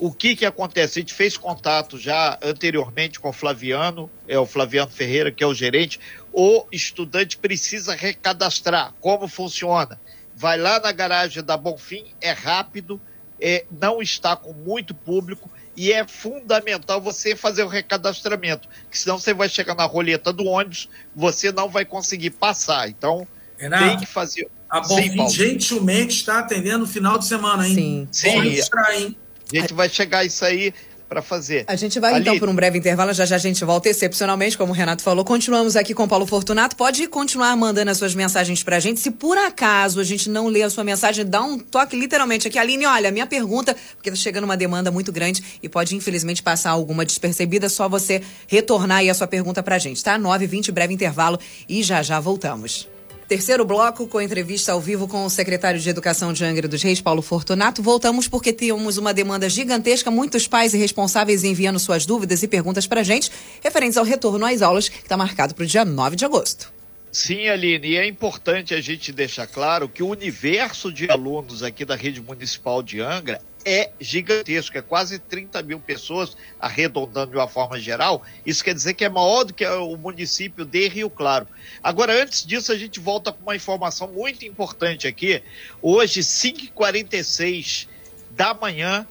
o que que acontece? A gente fez contato já anteriormente com o Flaviano, é o Flaviano Ferreira, que é o gerente. O estudante precisa recadastrar. Como funciona? Vai lá na garagem da Bonfim, é rápido, é, não está com muito público e é fundamental você fazer o recadastramento, que senão você vai chegar na roleta do ônibus, você não vai conseguir passar. Então, Renato, tem que fazer. A Bonfim Sim, gentilmente está atendendo no final de semana, hein? Sim. Sim. Registrar, hein? A gente vai chegar isso aí para fazer. A gente vai Ali... então por um breve intervalo, já já a gente volta excepcionalmente, como o Renato falou. Continuamos aqui com o Paulo Fortunato. Pode continuar mandando as suas mensagens pra gente. Se por acaso a gente não lê a sua mensagem, dá um toque literalmente aqui. Aline, olha, minha pergunta, porque tá chegando uma demanda muito grande e pode infelizmente passar alguma despercebida, só você retornar aí a sua pergunta pra gente, tá? 9 20 breve intervalo e já já voltamos. Terceiro bloco com entrevista ao vivo com o secretário de Educação de Angra dos Reis, Paulo Fortunato. Voltamos porque temos uma demanda gigantesca, muitos pais e responsáveis enviando suas dúvidas e perguntas para a gente, referentes ao retorno às aulas, que está marcado para o dia 9 de agosto. Sim, Aline, e é importante a gente deixar claro que o universo de alunos aqui da rede municipal de Angra é gigantesco, é quase 30 mil pessoas, arredondando de uma forma geral. Isso quer dizer que é maior do que o município de Rio Claro. Agora, antes disso, a gente volta com uma informação muito importante aqui. Hoje, 5h46 da manhã,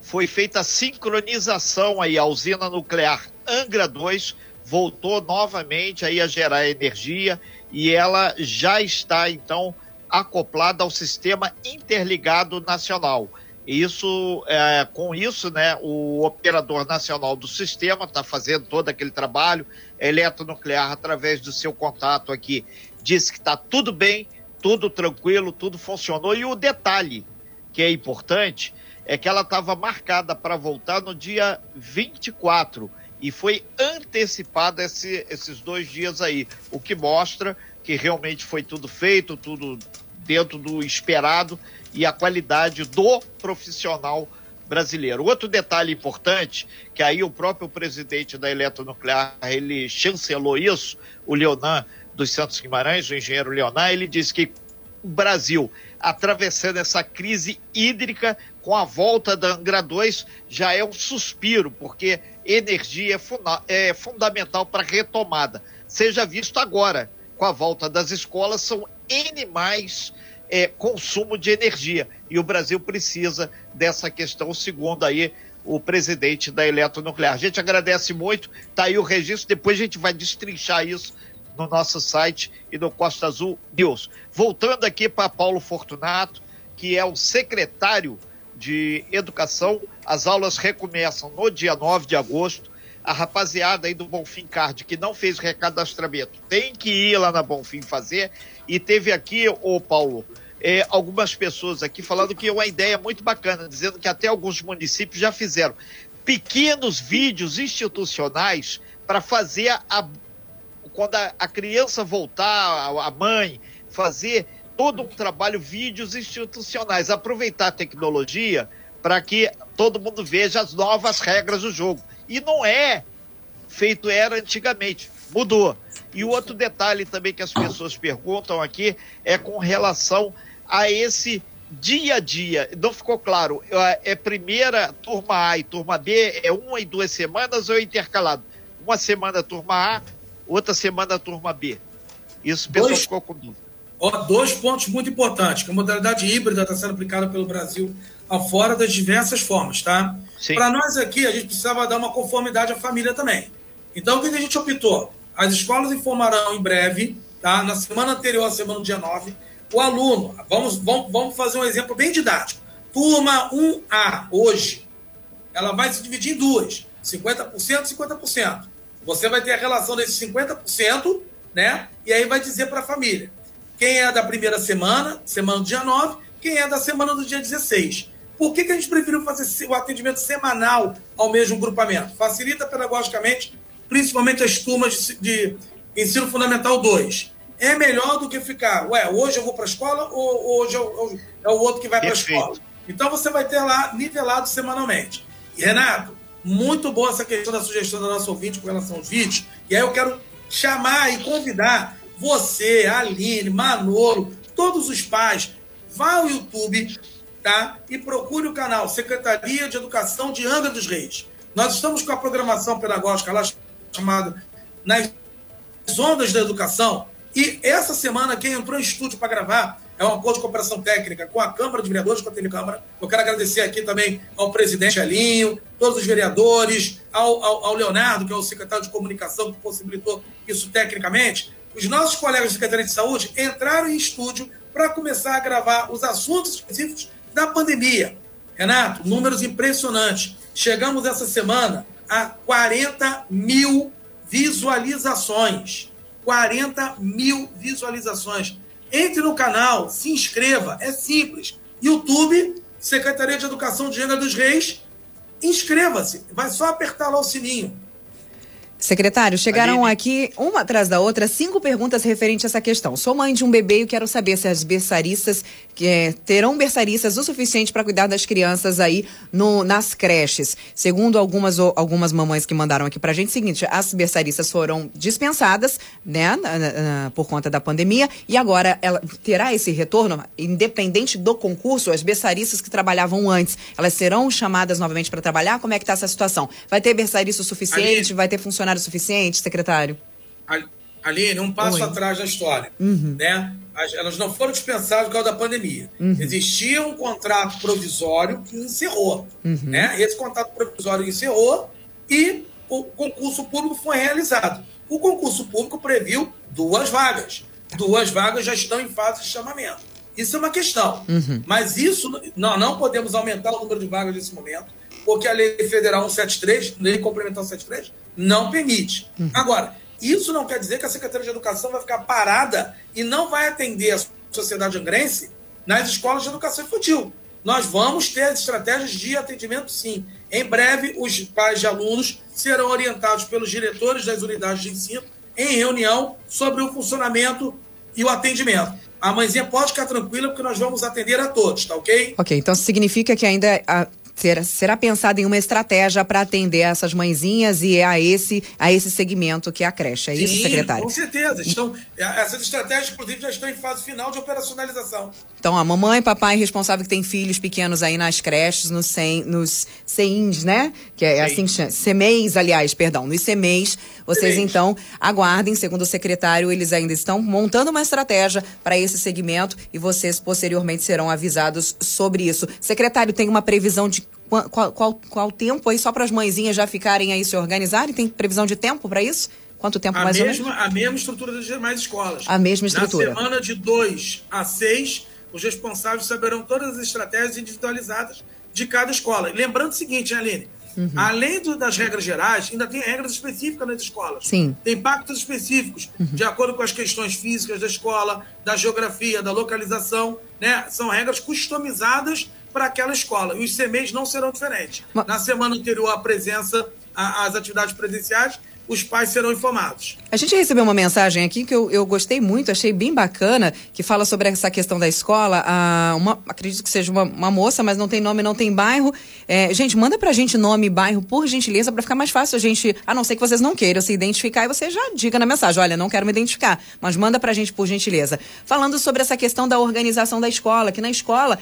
foi feita a sincronização aí, a usina nuclear Angra 2 voltou novamente aí a gerar energia e ela já está então acoplada ao sistema interligado nacional. Isso, é, com isso, né, o operador nacional do sistema está fazendo todo aquele trabalho. A Eletronuclear, através do seu contato aqui, disse que está tudo bem, tudo tranquilo, tudo funcionou. E o detalhe que é importante é que ela estava marcada para voltar no dia 24 e foi antecipada esse, esses dois dias aí, o que mostra que realmente foi tudo feito, tudo dentro do esperado e a qualidade do profissional brasileiro. Outro detalhe importante, que aí o próprio presidente da Eletronuclear, ele chancelou isso, o Leonan dos Santos Guimarães, o engenheiro Leonan, ele disse que o Brasil, atravessando essa crise hídrica, com a volta da Angra 2, já é um suspiro, porque energia é, funda é fundamental para a retomada. Seja visto agora, com a volta das escolas, são N mais é, consumo de energia. E o Brasil precisa dessa questão, segundo aí o presidente da Eletronuclear. A gente agradece muito, tá aí o registro, depois a gente vai destrinchar isso no nosso site e no Costa Azul News. Voltando aqui para Paulo Fortunato, que é o secretário de Educação. As aulas recomeçam no dia 9 de agosto. A rapaziada aí do Bonfim Card, que não fez recadastramento, tem que ir lá na Bonfim fazer. E teve aqui, ô Paulo, é, algumas pessoas aqui falando que é uma ideia muito bacana, dizendo que até alguns municípios já fizeram pequenos vídeos institucionais para fazer a, quando a, a criança voltar, a, a mãe, fazer todo um trabalho, vídeos institucionais, aproveitar a tecnologia para que todo mundo veja as novas regras do jogo. E não é feito era antigamente, mudou. E o outro detalhe também que as pessoas perguntam aqui é com relação a esse dia a dia. Não ficou claro, é, é primeira turma A e turma B, é uma e duas semanas ou é intercalado? Uma semana turma A, outra semana turma B. Isso o pessoal Dois... ficou com dúvida. Ó, dois pontos muito importantes, que a modalidade híbrida está sendo aplicada pelo Brasil afora das diversas formas, tá? Para nós aqui, a gente precisava dar uma conformidade à família também. Então, o que a gente optou? As escolas informarão em breve, tá? Na semana anterior à semana dia 9, o aluno, vamos, vamos, vamos fazer um exemplo bem didático. Turma 1A, hoje, ela vai se dividir em duas: 50% e 50%. Você vai ter a relação desses 50%, né? E aí vai dizer para a família quem é da primeira semana, semana do dia 9, quem é da semana do dia 16. Por que, que a gente preferiu fazer o atendimento semanal ao mesmo grupamento? Facilita pedagogicamente, principalmente as turmas de, de ensino fundamental 2. É melhor do que ficar, ué, hoje eu vou para a escola ou hoje eu, é o outro que vai para a escola? Então você vai ter lá nivelado semanalmente. E, Renato, muito boa essa questão da sugestão da nossa ouvinte com relação aos vídeos. E aí eu quero chamar e convidar você, Aline, Manolo, todos os pais, vá ao YouTube tá? e procure o canal Secretaria de Educação de Angra dos Reis. Nós estamos com a programação pedagógica lá chamada Nas Ondas da Educação. E essa semana, quem entrou em estúdio para gravar é um acordo de cooperação técnica com a Câmara de Vereadores, com a Telecâmara. Eu quero agradecer aqui também ao presidente Alinho, todos os vereadores, ao, ao, ao Leonardo, que é o secretário de comunicação, que possibilitou isso tecnicamente os nossos colegas de Secretaria de Saúde entraram em estúdio para começar a gravar os assuntos específicos da pandemia. Renato, números impressionantes. Chegamos essa semana a 40 mil visualizações. 40 mil visualizações. Entre no canal, se inscreva, é simples. YouTube, Secretaria de Educação de Angra dos Reis, inscreva-se. Vai só apertar lá o sininho. Secretário, chegaram Aline. aqui, uma atrás da outra, cinco perguntas referentes a essa questão. Sou mãe de um bebê e quero saber se as berçaristas que, é, terão berçaristas o suficiente para cuidar das crianças aí no, nas creches. Segundo algumas, algumas mamães que mandaram aqui para a gente, seguinte, as berçaristas foram dispensadas, né, na, na, por conta da pandemia, e agora ela terá esse retorno, independente do concurso, as berçaristas que trabalhavam antes, elas serão chamadas novamente para trabalhar? Como é que está essa situação? Vai ter berçarista o suficiente? Vai ter funcionário funcionário suficiente, secretário? Aline, um passo Oi. atrás da história. Uhum. Né? elas não foram dispensadas por causa da pandemia. Uhum. Existia um contrato provisório que encerrou. Uhum. Né? Esse contrato provisório encerrou e o concurso público foi realizado. O concurso público previu duas vagas. Duas vagas já estão em fase de chamamento. Isso é uma questão. Uhum. Mas isso, nós não podemos aumentar o número de vagas nesse momento, porque a Lei Federal 173, Lei Complementar 173, não permite. Uhum. Agora, isso não quer dizer que a Secretaria de Educação vai ficar parada e não vai atender a sociedade angrense nas escolas de educação infantil. Nós vamos ter estratégias de atendimento, sim. Em breve, os pais de alunos serão orientados pelos diretores das unidades de ensino em reunião sobre o funcionamento e o atendimento. A mãezinha pode ficar tranquila porque nós vamos atender a todos, tá ok? Ok, então significa que ainda Será, será pensada em uma estratégia para atender essas mãezinhas e a esse, a esse segmento que é a creche. É Sim, isso, secretário? Com certeza. Estão, é, essas estratégias, inclusive, já estão em fase final de operacionalização. Então, a mamãe, papai responsável que tem filhos pequenos aí nas creches, nos, CEM, nos CEINs, né? Que é Sim. assim, CEMEIs, aliás, perdão, nos CEMEIs. Vocês, CEMEIs. então, aguardem, segundo o secretário, eles ainda estão montando uma estratégia para esse segmento e vocês posteriormente serão avisados sobre isso. Secretário, tem uma previsão de qual, qual, qual tempo aí, só para as mãezinhas já ficarem aí se organizarem? Tem previsão de tempo para isso? Quanto tempo a mais mesma? A mesma estrutura das demais escolas. A mesma estrutura. Na semana de 2 a 6, os responsáveis saberão todas as estratégias individualizadas de cada escola. lembrando o seguinte, né, Aline? Uhum. Além do, das regras gerais, ainda tem regras específicas nas escolas. Sim. Tem pactos específicos, uhum. de acordo com as questões físicas da escola, da geografia, da localização. Né? São regras customizadas para aquela escola. E os CMEs não serão diferentes. Mas... Na semana anterior à presença, às atividades presenciais, os pais serão informados. A gente recebeu uma mensagem aqui que eu, eu gostei muito, achei bem bacana, que fala sobre essa questão da escola. Ah, uma, acredito que seja uma, uma, moça, mas não tem nome, não tem bairro. É, gente, manda pra gente nome e bairro, por gentileza, para ficar mais fácil a gente, a não ser que vocês não queiram se identificar, e você já diga na mensagem, olha, não quero me identificar, mas manda pra gente, por gentileza. Falando sobre essa questão da organização da escola, que na escola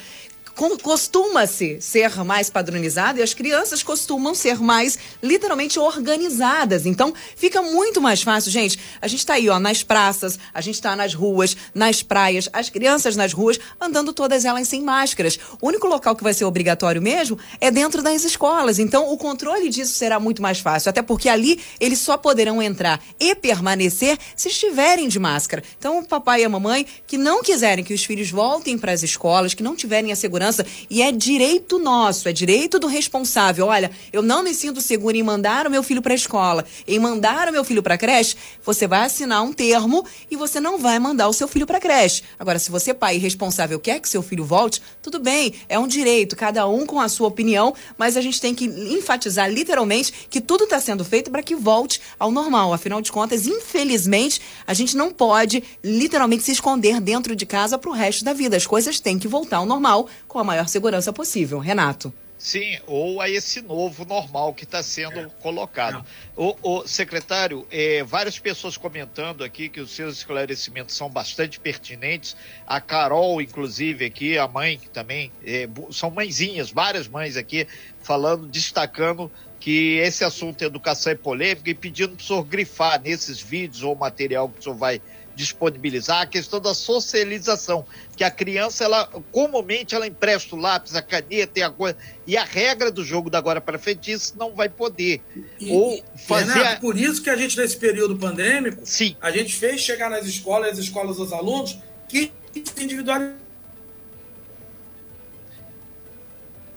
costuma-se ser mais padronizado e as crianças costumam ser mais literalmente organizadas. Então, fica muito mais fácil, gente. A gente está aí, ó, nas praças, a gente está nas ruas, nas praias, as crianças nas ruas, andando todas elas sem máscaras. O único local que vai ser obrigatório mesmo é dentro das escolas. Então, o controle disso será muito mais fácil, até porque ali eles só poderão entrar e permanecer se estiverem de máscara. Então, o papai e a mamãe que não quiserem que os filhos voltem para as escolas, que não tiverem a segurança segurança e é direito nosso, é direito do responsável. Olha, eu não me sinto seguro em mandar o meu filho para a escola, em mandar o meu filho para a creche. Você vai assinar um termo e você não vai mandar o seu filho para a creche. Agora, se você, pai responsável, quer que seu filho volte, tudo bem, é um direito, cada um com a sua opinião, mas a gente tem que enfatizar literalmente que tudo está sendo feito para que volte ao normal. Afinal de contas, infelizmente, a gente não pode literalmente se esconder dentro de casa para o resto da vida. As coisas têm que voltar ao normal com a maior segurança possível. Renato. Sim, ou a esse novo normal que está sendo é. colocado. O, o, secretário, é, várias pessoas comentando aqui que os seus esclarecimentos são bastante pertinentes. A Carol, inclusive, aqui, a mãe que também, é, são mãezinhas, várias mães aqui, falando, destacando que esse assunto educação é polêmico e pedindo para o senhor grifar nesses vídeos ou material que o senhor vai disponibilizar a questão da socialização, que a criança, ela comumente ela empresta o lápis, a caneta e a coisa, e a regra do jogo da agora para frente isso não vai poder. E, Ou fazer Renato, por isso que a gente nesse período pandêmico, Sim. a gente fez chegar nas escolas, as escolas aos alunos que individualidade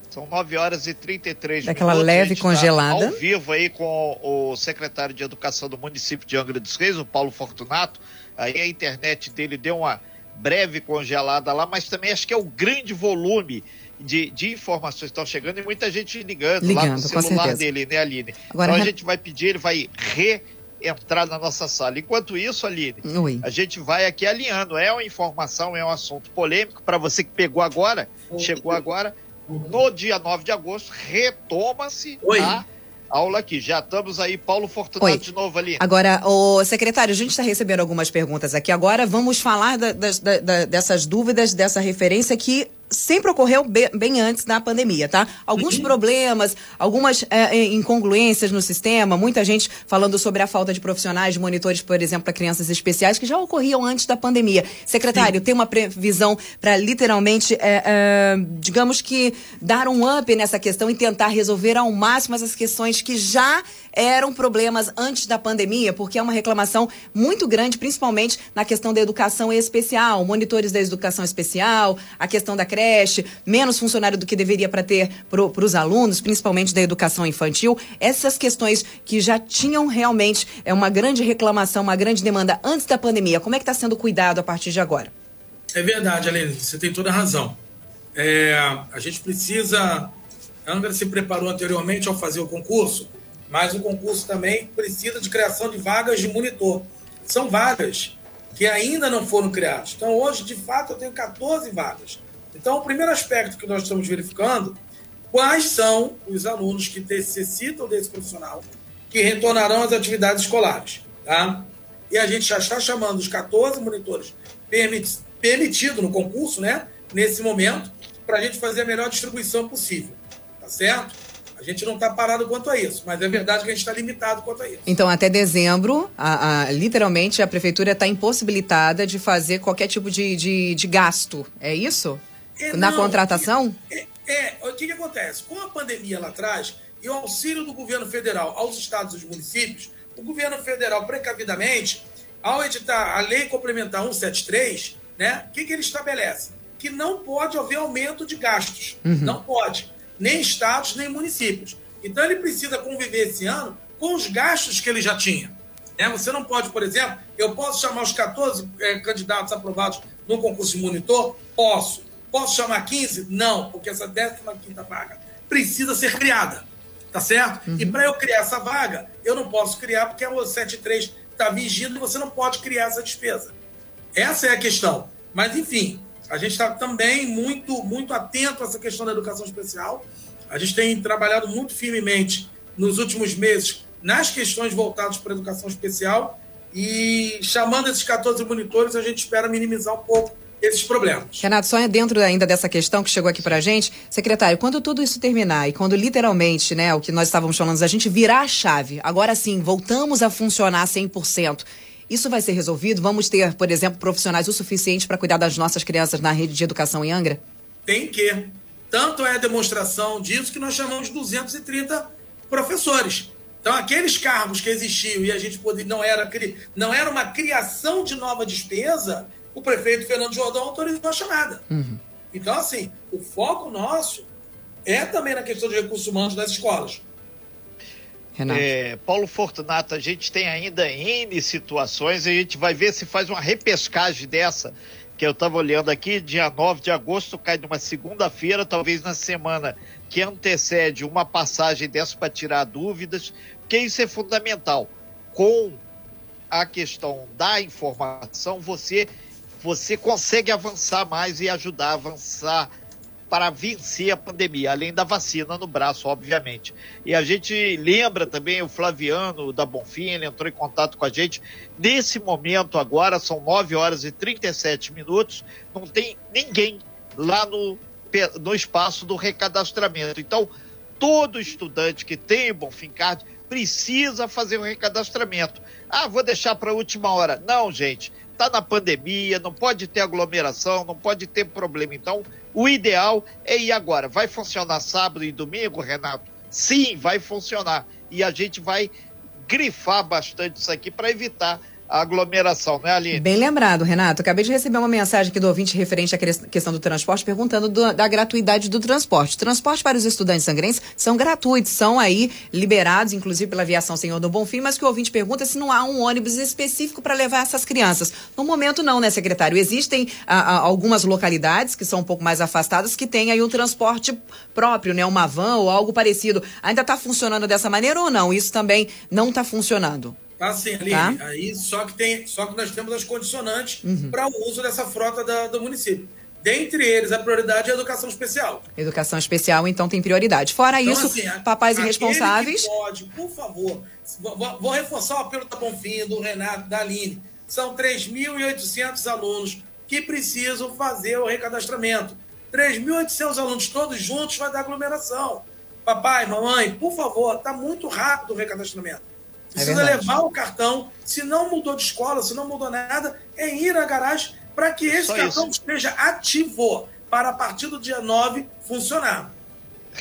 São 9 horas e 33 Daquela minutos. leve tá congelada. Tá ao vivo aí com o secretário de Educação do município de Angra dos Reis, o Paulo Fortunato. Aí a internet dele deu uma breve congelada lá, mas também acho que é o grande volume de, de informações estão chegando e muita gente ligando, ligando lá no celular dele, né, Aline? Agora, então a gente vai pedir, ele vai reentrar na nossa sala. Enquanto isso, Aline, Oi. a gente vai aqui alinhando. É uma informação, é um assunto polêmico. Para você que pegou agora, chegou agora, no dia 9 de agosto, retoma-se a aula aqui. Já estamos aí, Paulo Fortunato Oi. de novo ali. Agora, o secretário, a gente está recebendo algumas perguntas aqui. Agora vamos falar da, da, da, dessas dúvidas, dessa referência que sempre ocorreu bem, antes da pandemia, tá? Alguns uhum. problemas, algumas é, é, incongruências no sistema, muita gente falando sobre a falta de profissionais, de monitores, por exemplo, para crianças especiais, que já ocorriam antes da pandemia. Secretário, Sim. tem uma previsão para literalmente, é, é, digamos que, dar um up nessa questão e tentar resolver ao máximo essas questões que já eram problemas antes da pandemia, porque é uma reclamação muito grande, principalmente na questão da educação especial, monitores da educação especial, a questão da creche, menos funcionário do que deveria para ter para os alunos, principalmente da educação infantil. Essas questões que já tinham realmente é uma grande reclamação, uma grande demanda antes da pandemia. Como é que está sendo cuidado a partir de agora? É verdade, Aline, você tem toda a razão. É, a gente precisa. A Angra se preparou anteriormente ao fazer o concurso mas o concurso também precisa de criação de vagas de monitor. São vagas que ainda não foram criadas. Então, hoje, de fato, eu tenho 14 vagas. Então, o primeiro aspecto que nós estamos verificando, quais são os alunos que necessitam desse profissional, que retornarão às atividades escolares. Tá? E a gente já está chamando os 14 monitores permitidos permitido no concurso, né, nesse momento, para a gente fazer a melhor distribuição possível. Tá certo? A gente não está parado quanto a isso, mas é verdade que a gente está limitado quanto a isso. Então, até dezembro, a, a, literalmente, a prefeitura está impossibilitada de fazer qualquer tipo de, de, de gasto. É isso? É, Na não, contratação? É, é, o que, que acontece? Com a pandemia lá atrás e o auxílio do governo federal aos estados e aos municípios, o governo federal, precavidamente, ao editar a lei complementar 173, né, o que, que ele estabelece? Que não pode haver aumento de gastos. Uhum. Não pode nem estados, nem municípios. Então ele precisa conviver esse ano com os gastos que ele já tinha. É, você não pode, por exemplo, eu posso chamar os 14 é, candidatos aprovados no concurso de monitor? Posso. Posso chamar 15? Não, porque essa 15 vaga precisa ser criada. Tá certo? Uhum. E para eu criar essa vaga, eu não posso criar porque o 73 está vigindo e você não pode criar essa despesa. Essa é a questão. Mas, enfim, a gente está também muito, muito atento a essa questão da educação especial. A gente tem trabalhado muito firmemente nos últimos meses nas questões voltadas para a educação especial e chamando esses 14 monitores, a gente espera minimizar um pouco esses problemas. Renato, só é dentro ainda dessa questão que chegou aqui para a gente, secretário, quando tudo isso terminar e quando literalmente, né, o que nós estávamos falando, a gente virar a chave, agora sim, voltamos a funcionar 100%, isso vai ser resolvido? Vamos ter, por exemplo, profissionais o suficiente para cuidar das nossas crianças na rede de educação em Angra? Tem que. Tanto é a demonstração disso que nós chamamos de 230 professores. Então, aqueles cargos que existiam e a gente não, era, não era uma criação de nova despesa, o prefeito Fernando Jordão autorizou a chamada. Uhum. Então, assim, o foco nosso é também na questão de recursos humanos das escolas. É, Paulo Fortunato, a gente tem ainda N situações e a gente vai ver se faz uma repescagem dessa, que eu estava olhando aqui, dia 9 de agosto, cai numa segunda-feira, talvez na semana que antecede uma passagem dessa para tirar dúvidas, porque isso é fundamental. Com a questão da informação, você você consegue avançar mais e ajudar a avançar para vencer a pandemia, além da vacina no braço, obviamente. E a gente lembra também o Flaviano da Bonfim, ele entrou em contato com a gente. Nesse momento agora, são 9 horas e 37 minutos, não tem ninguém lá no, no espaço do recadastramento. Então, todo estudante que tem Bonfim Card precisa fazer o um recadastramento. Ah, vou deixar para a última hora. Não, gente, está na pandemia, não pode ter aglomeração, não pode ter problema. Então, o ideal é ir agora. Vai funcionar sábado e domingo, Renato? Sim, vai funcionar. E a gente vai grifar bastante isso aqui para evitar aglomeração, né, Aline? Bem lembrado, Renato. Acabei de receber uma mensagem aqui do ouvinte referente à questão do transporte, perguntando do, da gratuidade do transporte. Transporte para os estudantes sangrenses são gratuitos, são aí liberados, inclusive pela aviação Senhor do Bonfim, mas que o ouvinte pergunta se não há um ônibus específico para levar essas crianças. No momento não, né, secretário? Existem a, a, algumas localidades que são um pouco mais afastadas que têm aí um transporte próprio, né, uma van ou algo parecido. Ainda está funcionando dessa maneira ou não? Isso também não está funcionando. Tá sim, Aline. Tá? Aí, só, que tem, só que nós temos as condicionantes uhum. para o uso dessa frota da, do município. Dentre eles, a prioridade é a educação especial. Educação especial, então, tem prioridade. Fora então, isso, assim, papais irresponsáveis. pode, por favor, vou, vou, reforçar o apelo da Bonfim, do Renato, da Aline. São 3.800 alunos que precisam fazer o recadastramento. 3.800 alunos todos juntos vai dar aglomeração. Papai, mamãe, por favor, está muito rápido o recadastramento. Precisa é levar o cartão. Se não mudou de escola, se não mudou nada, é ir à garagem para que esse Só cartão isso. esteja ativo para a partir do dia 9 funcionar.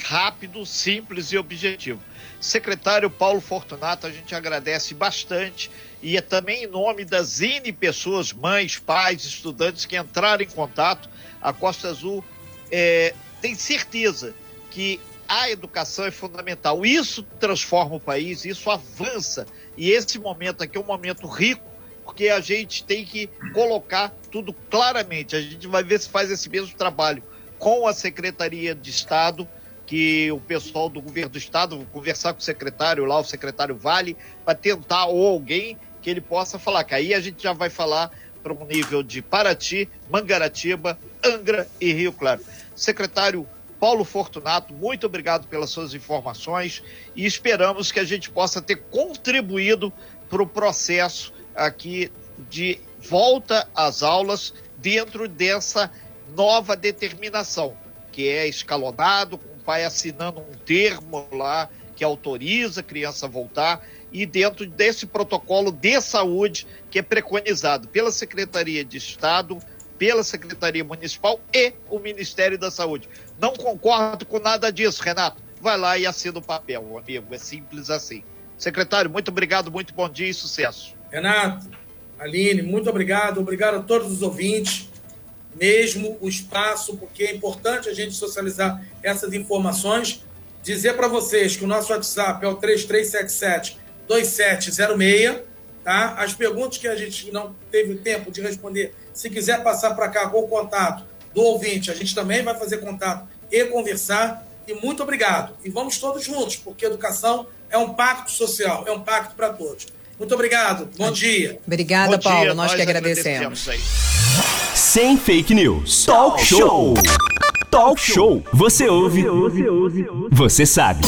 Rápido, simples e objetivo. Secretário Paulo Fortunato, a gente agradece bastante e é também em nome das N pessoas, mães, pais, estudantes que entraram em contato. A Costa Azul é, tem certeza que a educação é fundamental. Isso transforma o país, isso avança. E esse momento aqui é um momento rico, porque a gente tem que colocar tudo claramente. A gente vai ver se faz esse mesmo trabalho com a Secretaria de Estado, que o pessoal do governo do Estado, conversar com o secretário lá, o secretário Vale, para tentar, ou alguém, que ele possa falar. Que aí a gente já vai falar para um nível de Paraty, Mangaratiba, Angra e Rio Claro. Secretário Paulo Fortunato, muito obrigado pelas suas informações e esperamos que a gente possa ter contribuído para o processo aqui de volta às aulas dentro dessa nova determinação, que é escalonado, com o pai assinando um termo lá que autoriza a criança a voltar e dentro desse protocolo de saúde que é preconizado pela Secretaria de Estado, pela Secretaria Municipal e o Ministério da Saúde. Não concordo com nada disso, Renato. Vai lá e assina o papel, amigo. É simples assim. Secretário, muito obrigado, muito bom dia e sucesso. Renato, Aline, muito obrigado. Obrigado a todos os ouvintes. Mesmo o espaço, porque é importante a gente socializar essas informações. Dizer para vocês que o nosso WhatsApp é o 3377 2706 Tá? As perguntas que a gente não teve tempo de responder, se quiser passar para cá com o contato do ouvinte, a gente também vai fazer contato e conversar. E muito obrigado. E vamos todos juntos, porque educação é um pacto social, é um pacto para todos. Muito obrigado. Bom dia. Obrigada, Bom Paulo. Dia, nós, nós, que agradecemos. agradecemos Sem fake news. Talk show. Talk show. Você ouve. Você sabe.